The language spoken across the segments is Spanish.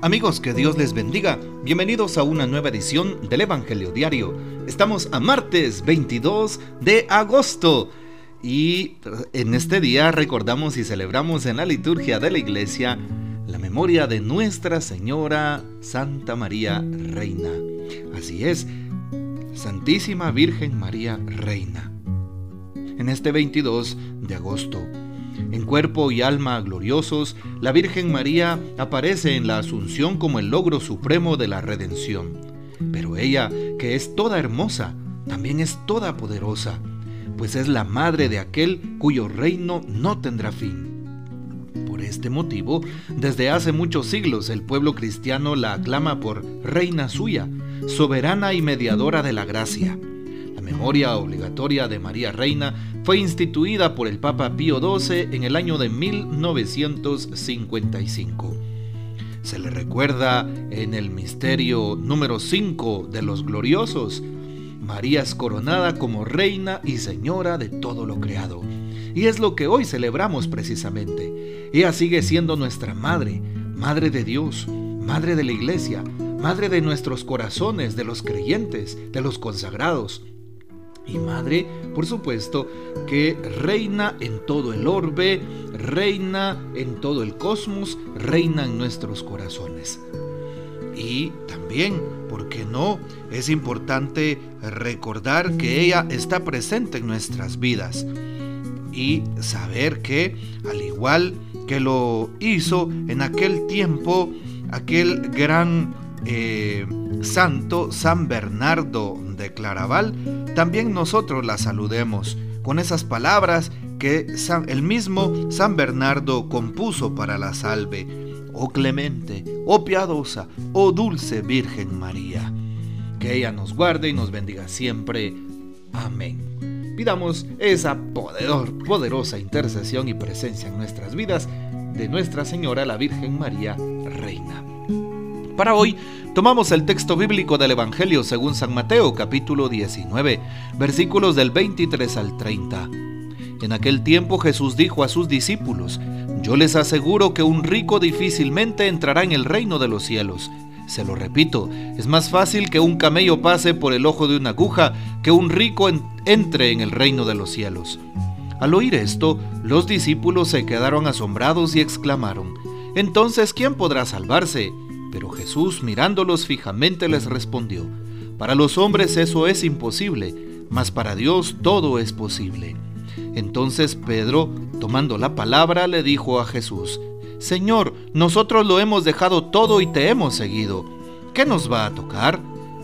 Amigos, que Dios les bendiga. Bienvenidos a una nueva edición del Evangelio Diario. Estamos a martes 22 de agosto y en este día recordamos y celebramos en la liturgia de la iglesia la memoria de Nuestra Señora Santa María Reina. Así es, Santísima Virgen María Reina. En este 22 de agosto en cuerpo y alma gloriosos, la Virgen María aparece en la Asunción como el logro supremo de la redención. Pero ella, que es toda hermosa, también es toda poderosa, pues es la madre de aquel cuyo reino no tendrá fin. Por este motivo, desde hace muchos siglos el pueblo cristiano la aclama por reina suya, soberana y mediadora de la gracia memoria obligatoria de María Reina fue instituida por el Papa Pío XII en el año de 1955. Se le recuerda en el misterio número 5 de los gloriosos. María es coronada como reina y señora de todo lo creado. Y es lo que hoy celebramos precisamente. Ella sigue siendo nuestra madre, madre de Dios, madre de la iglesia, madre de nuestros corazones, de los creyentes, de los consagrados, y madre, por supuesto, que reina en todo el orbe, reina en todo el cosmos, reina en nuestros corazones. Y también, ¿por qué no? Es importante recordar que ella está presente en nuestras vidas y saber que, al igual que lo hizo en aquel tiempo, aquel gran eh, santo San Bernardo de Claraval, también nosotros la saludemos con esas palabras que el mismo San Bernardo compuso para la salve. Oh clemente, oh piadosa, oh dulce Virgen María. Que ella nos guarde y nos bendiga siempre. Amén. Pidamos esa poderosa intercesión y presencia en nuestras vidas de Nuestra Señora la Virgen María, Reina. Para hoy tomamos el texto bíblico del Evangelio según San Mateo capítulo 19, versículos del 23 al 30. En aquel tiempo Jesús dijo a sus discípulos, Yo les aseguro que un rico difícilmente entrará en el reino de los cielos. Se lo repito, es más fácil que un camello pase por el ojo de una aguja que un rico entre en el reino de los cielos. Al oír esto, los discípulos se quedaron asombrados y exclamaron, Entonces, ¿quién podrá salvarse? Pero Jesús mirándolos fijamente les respondió, Para los hombres eso es imposible, mas para Dios todo es posible. Entonces Pedro, tomando la palabra, le dijo a Jesús, Señor, nosotros lo hemos dejado todo y te hemos seguido. ¿Qué nos va a tocar?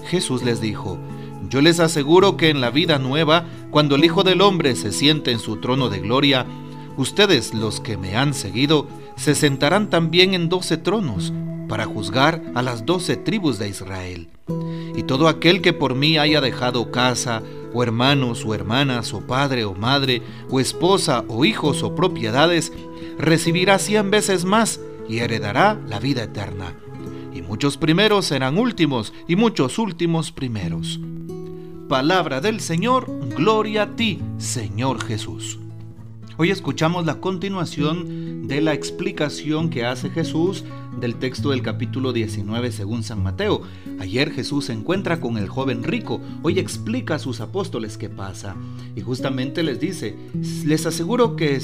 Jesús les dijo, Yo les aseguro que en la vida nueva, cuando el Hijo del Hombre se siente en su trono de gloria, ustedes los que me han seguido, se sentarán también en doce tronos para juzgar a las doce tribus de Israel. Y todo aquel que por mí haya dejado casa, o hermanos, o hermanas, o padre, o madre, o esposa, o hijos, o propiedades, recibirá cien veces más y heredará la vida eterna. Y muchos primeros serán últimos, y muchos últimos primeros. Palabra del Señor, gloria a ti, Señor Jesús. Hoy escuchamos la continuación de la explicación que hace Jesús del texto del capítulo 19 según San Mateo. Ayer Jesús se encuentra con el joven rico, hoy explica a sus apóstoles qué pasa y justamente les dice, les aseguro que,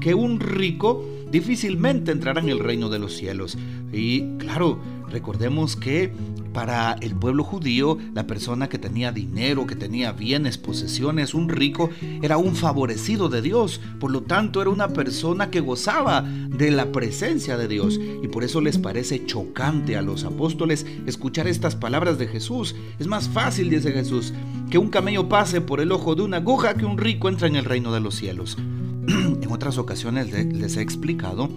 que un rico difícilmente entrará en el reino de los cielos. Y claro, recordemos que para el pueblo judío, la persona que tenía dinero, que tenía bienes, posesiones, un rico, era un favorecido de Dios. Por lo tanto, era una persona que gozaba de la presencia de Dios. Y por eso les parece chocante a los apóstoles escuchar estas palabras de Jesús. Es más fácil, dice Jesús, que un camello pase por el ojo de una aguja que un rico entre en el reino de los cielos. en otras ocasiones les he explicado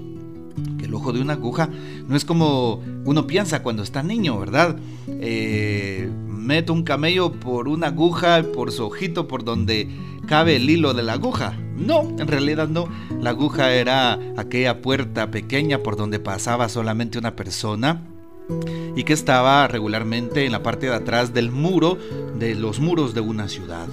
el ojo de una aguja no es como uno piensa cuando está niño, ¿verdad? Eh, meto un camello por una aguja, por su ojito, por donde cabe el hilo de la aguja. No, en realidad no. La aguja era aquella puerta pequeña por donde pasaba solamente una persona y que estaba regularmente en la parte de atrás del muro, de los muros de una ciudad.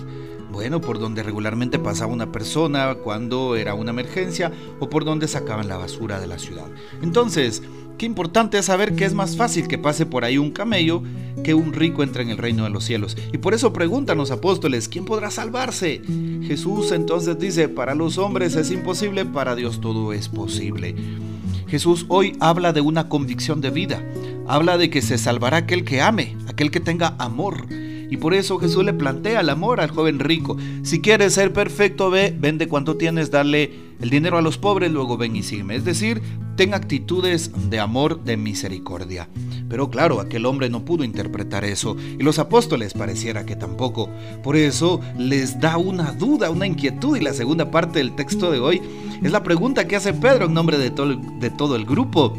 Bueno, por donde regularmente pasaba una persona cuando era una emergencia o por donde sacaban la basura de la ciudad. Entonces, qué importante es saber que es más fácil que pase por ahí un camello que un rico entre en el reino de los cielos. Y por eso preguntan los apóstoles, ¿quién podrá salvarse? Jesús entonces dice, para los hombres es imposible, para Dios todo es posible. Jesús hoy habla de una convicción de vida, habla de que se salvará aquel que ame, aquel que tenga amor. Y por eso Jesús le plantea el amor al joven rico. Si quieres ser perfecto, ve, vende cuanto tienes, dale el dinero a los pobres, luego ven y sígueme. Es decir, ten actitudes de amor, de misericordia. Pero claro, aquel hombre no pudo interpretar eso y los apóstoles pareciera que tampoco. Por eso les da una duda, una inquietud y la segunda parte del texto de hoy es la pregunta que hace Pedro en nombre de todo, de todo el grupo.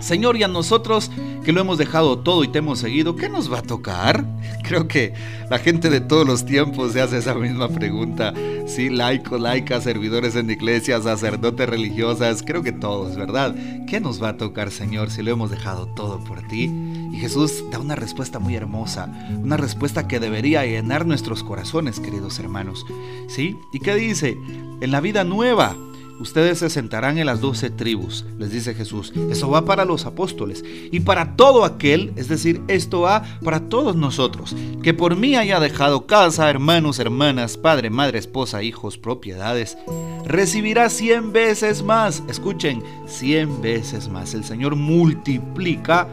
Señor, y a nosotros que lo hemos dejado todo y te hemos seguido, ¿qué nos va a tocar? Creo que la gente de todos los tiempos se hace esa misma pregunta. Sí, laico, laica, servidores en iglesia, sacerdotes religiosas, creo que todos, ¿verdad? ¿Qué nos va a tocar, Señor, si lo hemos dejado todo por ti? Y Jesús da una respuesta muy hermosa, una respuesta que debería llenar nuestros corazones, queridos hermanos. ¿Sí? ¿Y qué dice? En la vida nueva Ustedes se sentarán en las doce tribus, les dice Jesús. Eso va para los apóstoles y para todo aquel, es decir, esto va para todos nosotros, que por mí haya dejado casa, hermanos, hermanas, padre, madre, esposa, hijos, propiedades, recibirá cien veces más. Escuchen, cien veces más. El Señor multiplica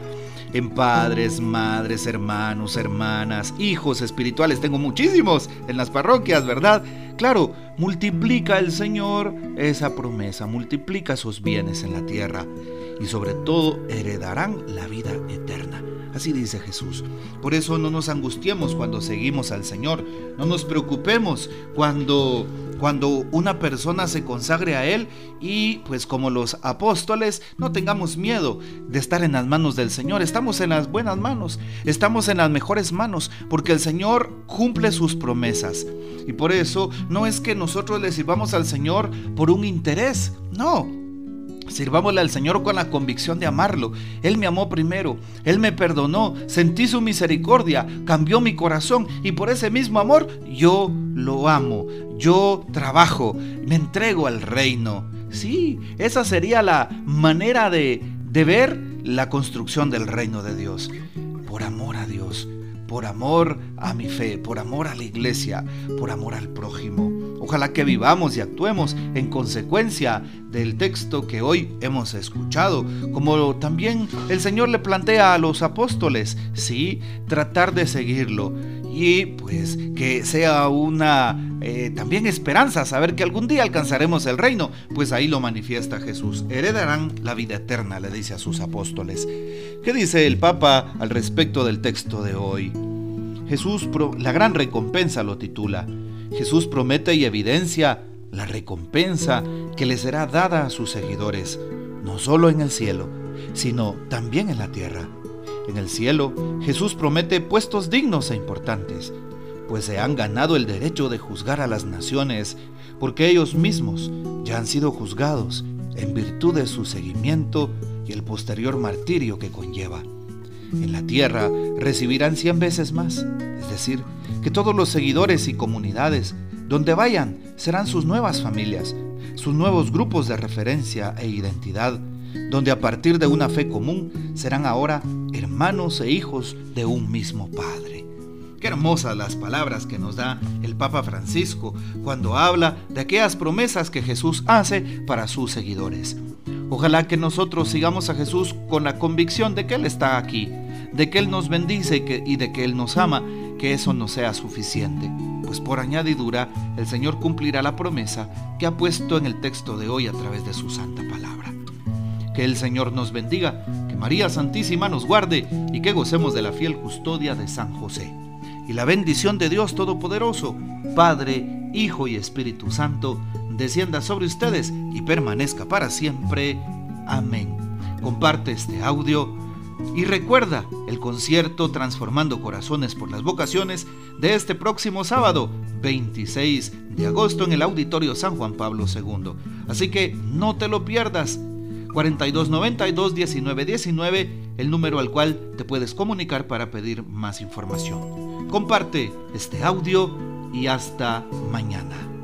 en padres, madres, hermanos, hermanas, hijos espirituales. Tengo muchísimos en las parroquias, ¿verdad? Claro, multiplica el Señor esa promesa, multiplica sus bienes en la tierra y sobre todo heredarán la vida eterna. Así dice Jesús. Por eso no nos angustiemos cuando seguimos al Señor, no nos preocupemos cuando cuando una persona se consagre a Él y pues como los apóstoles no tengamos miedo de estar en las manos del Señor. Estamos en las buenas manos, estamos en las mejores manos porque el Señor cumple sus promesas. Y por eso no es que nosotros le sirvamos al Señor por un interés, no. Sirvámosle al Señor con la convicción de amarlo. Él me amó primero, Él me perdonó, sentí su misericordia, cambió mi corazón y por ese mismo amor yo lo amo, yo trabajo, me entrego al reino. Sí, esa sería la manera de, de ver la construcción del reino de Dios. Por amor a Dios, por amor a mi fe, por amor a la iglesia, por amor al prójimo. Ojalá que vivamos y actuemos en consecuencia del texto que hoy hemos escuchado, como también el Señor le plantea a los apóstoles, sí, tratar de seguirlo y pues que sea una eh, también esperanza saber que algún día alcanzaremos el reino, pues ahí lo manifiesta Jesús. Heredarán la vida eterna, le dice a sus apóstoles. ¿Qué dice el Papa al respecto del texto de hoy? Jesús, la gran recompensa lo titula. Jesús promete y evidencia la recompensa que le será dada a sus seguidores, no solo en el cielo, sino también en la tierra. En el cielo, Jesús promete puestos dignos e importantes, pues se han ganado el derecho de juzgar a las naciones, porque ellos mismos ya han sido juzgados en virtud de su seguimiento y el posterior martirio que conlleva. En la tierra recibirán cien veces más, es decir, que todos los seguidores y comunidades, donde vayan, serán sus nuevas familias, sus nuevos grupos de referencia e identidad, donde a partir de una fe común serán ahora hermanos e hijos de un mismo Padre. Qué hermosas las palabras que nos da el Papa Francisco cuando habla de aquellas promesas que Jesús hace para sus seguidores. Ojalá que nosotros sigamos a Jesús con la convicción de que Él está aquí, de que Él nos bendice y, de que Él nos ama, que eso no sea suficiente, pues por añadidura el Señor cumplirá la promesa que ha puesto en el texto de hoy a través de su santa palabra. Que el Señor nos bendiga, María Santísima nos guarde y que gocemos de la fiel custodia de San José. Y la bendición de Dios Todopoderoso, Padre, Hijo y Espíritu Santo, descienda sobre ustedes y permanezca para siempre. Amén. Comparte este audio y recuerda el concierto Transformando Corazones por las Vocaciones de este próximo sábado, 26 de agosto, en el Auditorio San Juan Pablo II. Así que no te lo pierdas. 4292 1919, el número al cual te puedes comunicar para pedir más información. Comparte este audio y hasta mañana.